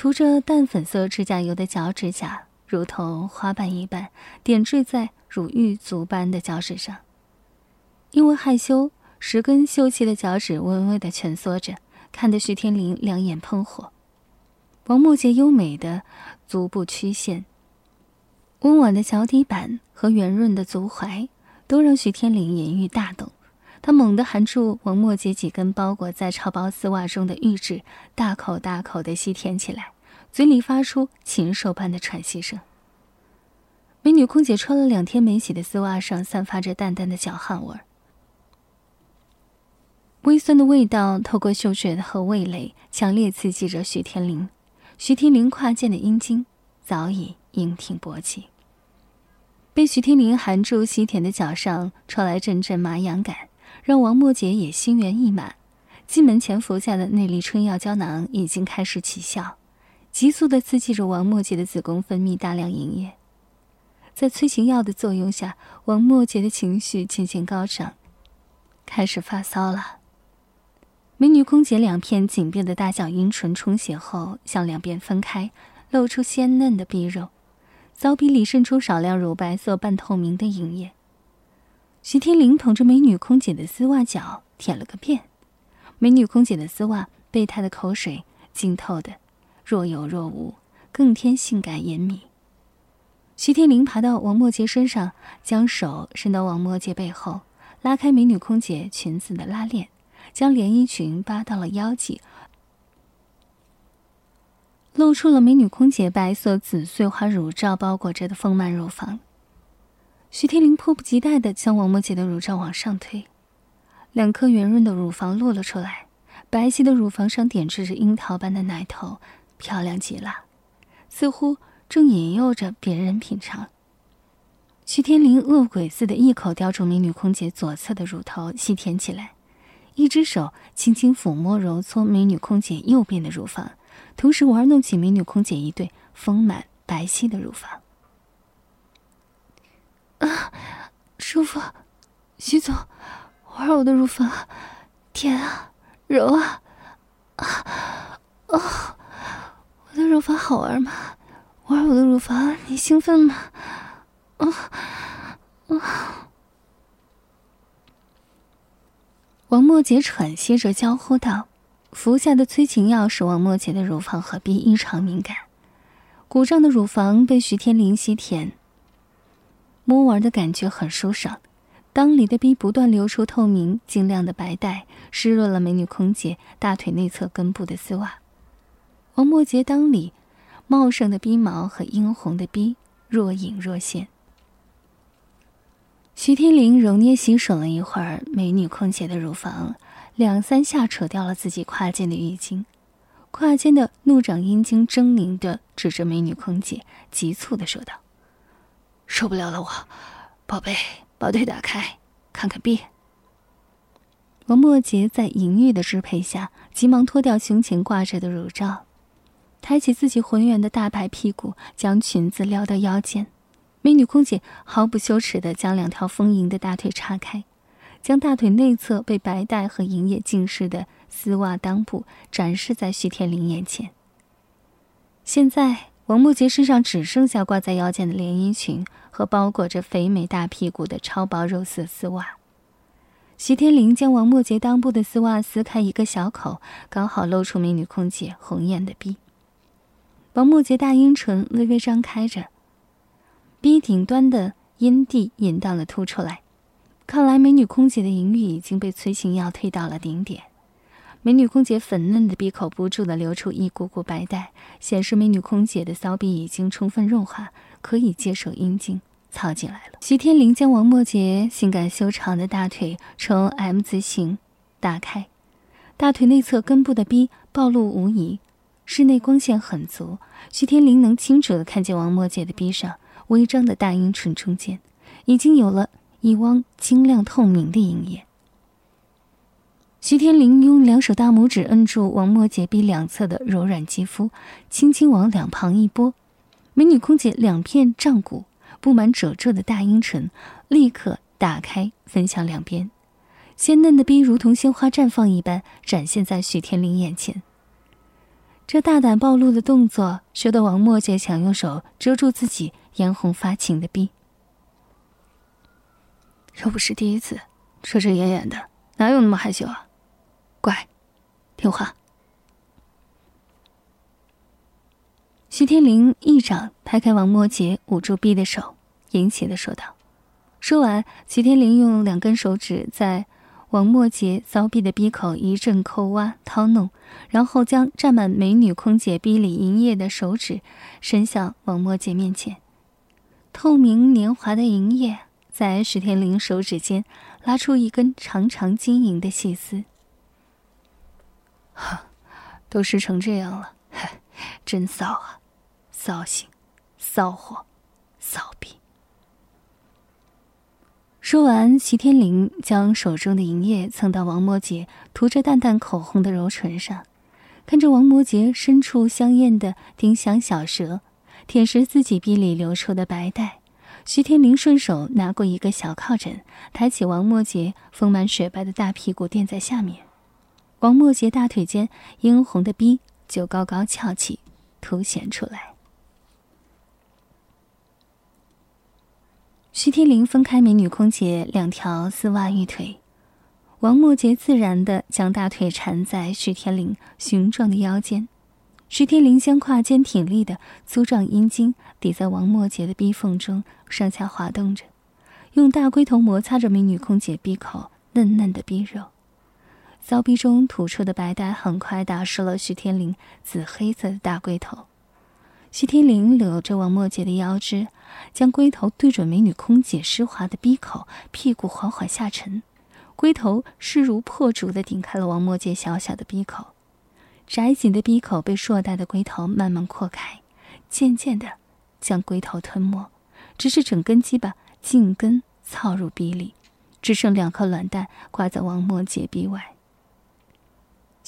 涂着淡粉色指甲油的脚趾甲，如同花瓣一般点缀在如玉足般的脚趾上。因为害羞，十根秀气的脚趾微微的蜷缩着，看得徐天林两眼喷火。王墨杰优美的足部曲线、温婉的脚底板和圆润的足踝，都让徐天林眼欲大动。他猛地含住王墨杰几根包裹在超薄丝袜中的玉指，大口大口的吸舔起来，嘴里发出禽兽般的喘息声。美女空姐穿了两天没洗的丝袜上散发着淡淡的脚汗味儿。微酸的味道透过嗅觉和味蕾，强烈刺激着徐天林。徐天林胯间的阴茎早已硬挺勃起，被徐天林含住吸舔的脚上传来阵阵麻痒感，让王墨杰也心猿意马。进门前服下的那粒春药胶囊已经开始起效，急速的刺激着王墨杰的子宫分泌大量营液。在催情药的作用下，王墨杰的情绪渐渐高涨，开始发骚了。美女空姐两片紧闭的大小阴唇充血后，向两边分开，露出鲜嫩的逼肉，骚逼里渗出少量乳白色半透明的银液。徐天林捧着美女空姐的丝袜脚舔了个遍，美女空姐的丝袜被她的口水浸透的若有若无，更添性感隐秘。徐天林爬到王墨杰身上，将手伸到王墨杰背后，拉开美女空姐裙子的拉链。将连衣裙扒到了腰际，露出了美女空姐白色紫碎花乳罩包裹着的丰满乳房。徐天林迫不及待的将王默姐的乳罩往上推，两颗圆润的乳房露了出来，白皙的乳房上点缀着樱桃般的奶头，漂亮极了，似乎正引诱着别人品尝。徐天林恶鬼似的一口叼住美女空姐左侧的乳头，细舔起来。一只手轻轻抚摸、揉搓美女空姐右边的乳房，同时玩弄起美女空姐一对丰满白皙的乳房。啊，舒服，徐总，玩我的乳房，舔啊，揉啊，啊，哦，我的乳房好玩吗？玩我的乳房，你兴奋吗？啊，啊。王墨杰喘息着娇呼道：“服下的催情药使王墨杰的乳房和壁异常敏感，鼓胀的乳房被徐天林吸舔，摸玩的感觉很舒爽。裆里的壁不断流出透明晶亮的白带，湿润了美女空姐大腿内侧根部的丝袜。王墨杰裆里茂盛的逼毛和殷红的逼若隐若现。”徐天林揉捏洗手了一会儿美女空姐的乳房，两三下扯掉了自己胯间的浴巾，胯间的怒长阴茎狰狞的指着美女空姐，急促的说道：“受不了了，我宝贝，把腿打开，看看壁。”王墨杰在淫欲的支配下，急忙脱掉胸前挂着的乳罩，抬起自己浑圆的大白屁股，将裙子撩到腰间。美女空姐毫不羞耻地将两条丰盈的大腿叉开，将大腿内侧被白带和银液浸湿的丝袜裆部展示在徐天林眼前。现在，王木杰身上只剩下挂在腰间的连衣裙和包裹着肥美大屁股的超薄肉色丝袜。徐天林将王木杰裆部的丝袜撕开一个小口，刚好露出美女空姐红艳的臂。王木杰大阴唇微微张开着。鼻顶端的阴蒂淫荡的凸出来，看来美女空姐的淫欲已经被催情药推到了顶点。美女空姐粉嫩的闭口不住的流出一股股白带，显示美女空姐的骚逼已经充分润滑，可以接受阴茎操进来了。徐天林将王默杰性感修长的大腿呈 M 字形打开，大腿内侧根部的逼暴露无遗，室内光线很足，徐天林能清楚的看见王默杰的逼上。微张的大阴唇中间，已经有了一汪晶亮透明的银液。徐天林用两手大拇指摁住王墨洁臂两侧的柔软肌肤，轻轻往两旁一拨，美女空姐两片胀鼓、布满褶皱的大阴唇立刻打开，分向两边，鲜嫩的臂如同鲜花绽放一般展现在徐天林眼前。这大胆暴露的动作，羞得王墨杰想用手遮住自己嫣红发情的臂。又不是第一次，遮遮掩掩的，哪有那么害羞啊？乖，听话。徐天林一掌拍开王墨杰捂住臂的手，殷切的说道。说完，徐天林用两根手指在。王墨杰骚逼的逼口一阵抠挖掏弄，然后将沾满美女空姐逼里银液的手指伸向王墨杰面前。透明年滑的银液在徐天林手指间拉出一根长长晶莹的细丝。哈，都湿成这样了，真骚啊！骚性，骚货，骚逼。说完，齐天林将手中的银液蹭到王摩杰涂着淡淡口红的柔唇上，看着王摩杰伸出香艳的丁香小舌，舔舐自己鼻里流出的白带。徐天林顺手拿过一个小靠枕，抬起王摩杰丰满雪白的大屁股垫在下面，王默杰大腿间殷红的逼就高高翘起，凸显出来。徐天林分开美女空姐两条丝袜玉腿，王墨杰自然的将大腿缠在徐天林雄壮的腰间，徐天林将胯间挺立的粗壮阴茎抵在王墨杰的逼缝中上下滑动着，用大龟头摩擦着美女空姐闭口嫩嫩的逼肉，骚逼中吐出的白带很快打湿了徐天林紫黑色的大龟头。徐天林搂着王墨杰的腰肢，将龟头对准美女空姐湿滑的鼻口，屁股缓缓下沉，龟头势如破竹的顶开了王墨杰小小的鼻口，窄紧的鼻口被硕大的龟头慢慢扩开，渐渐的将龟头吞没，直至整根鸡巴茎根操入鼻里，只剩两颗卵蛋挂在王墨杰鼻外。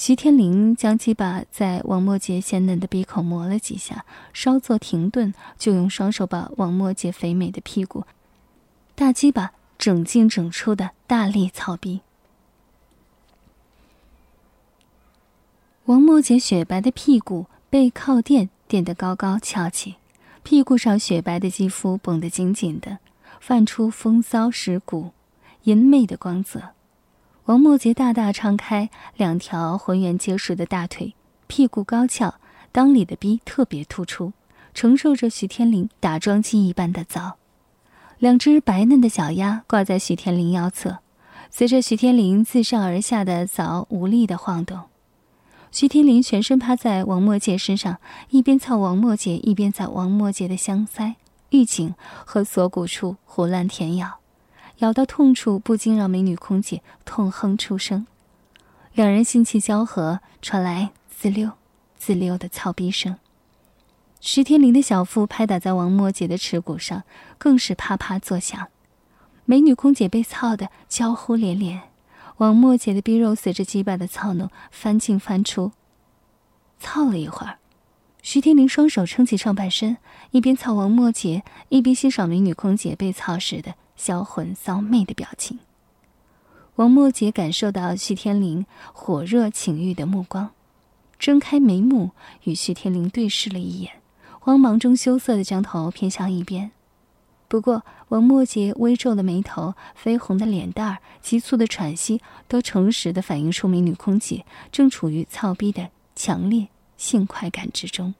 徐天林将鸡巴在王墨杰鲜嫩的鼻孔磨了几下，稍作停顿，就用双手把王墨杰肥美的屁股、大鸡巴整进整出的大力操逼。王墨杰雪白的屁股被靠垫垫得高高翘起，屁股上雪白的肌肤绷得紧紧的，泛出风骚蚀骨、淫媚的光泽。王墨杰大大敞开两条浑圆结实的大腿，屁股高翘，裆里的逼特别突出，承受着徐天林打桩机一般的凿。两只白嫩的小鸭挂在徐天林腰侧，随着徐天林自上而下的凿无力的晃动。徐天林全身趴在王墨杰身上，一边操王墨杰，一边在王墨杰的香腮、玉颈和锁骨处胡乱舔咬。咬到痛处，不禁让美女空姐痛哼出声。两人心气交合，传来滋溜、滋溜的操逼声。徐天林的小腹拍打在王墨姐的耻骨上，更是啪啪作响。美女空姐被操得娇呼连连，王墨姐的逼肉随着鸡巴的操弄翻进翻出。操了一会儿，徐天林双手撑起上半身，一边操王墨姐，一边欣赏美女空姐被操时的。销魂骚媚的表情，王墨杰感受到徐天林火热情欲的目光，睁开眉目与徐天林对视了一眼，慌忙中羞涩的将头偏向一边。不过，王墨杰微皱的眉头、绯红的脸蛋儿、急促的喘息，都诚实的反映出美女空姐正处于操逼的强烈性快感之中。